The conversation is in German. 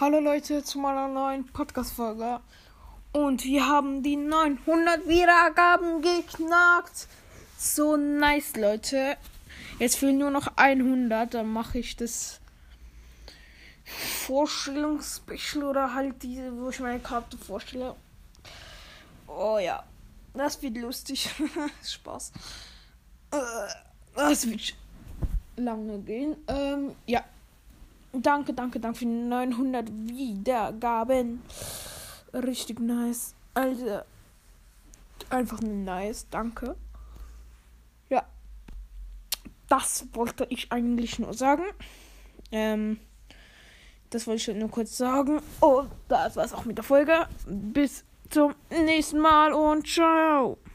Hallo Leute zu meiner neuen Podcast-Folge. Und wir haben die 900 Wiedergaben geknackt. So nice, Leute. Jetzt fehlen nur noch 100. Dann mache ich das Vorstellungsspecial oder halt diese, wo ich meine Karte vorstelle. Oh ja, das wird lustig. Spaß. Äh, das wird lange gehen. Ähm, ja. Danke, danke, danke für 900 Wiedergaben. Richtig nice. Also, einfach nice. Danke. Ja. Das wollte ich eigentlich nur sagen. Ähm, das wollte ich nur kurz sagen. Und das war's auch mit der Folge. Bis zum nächsten Mal und ciao.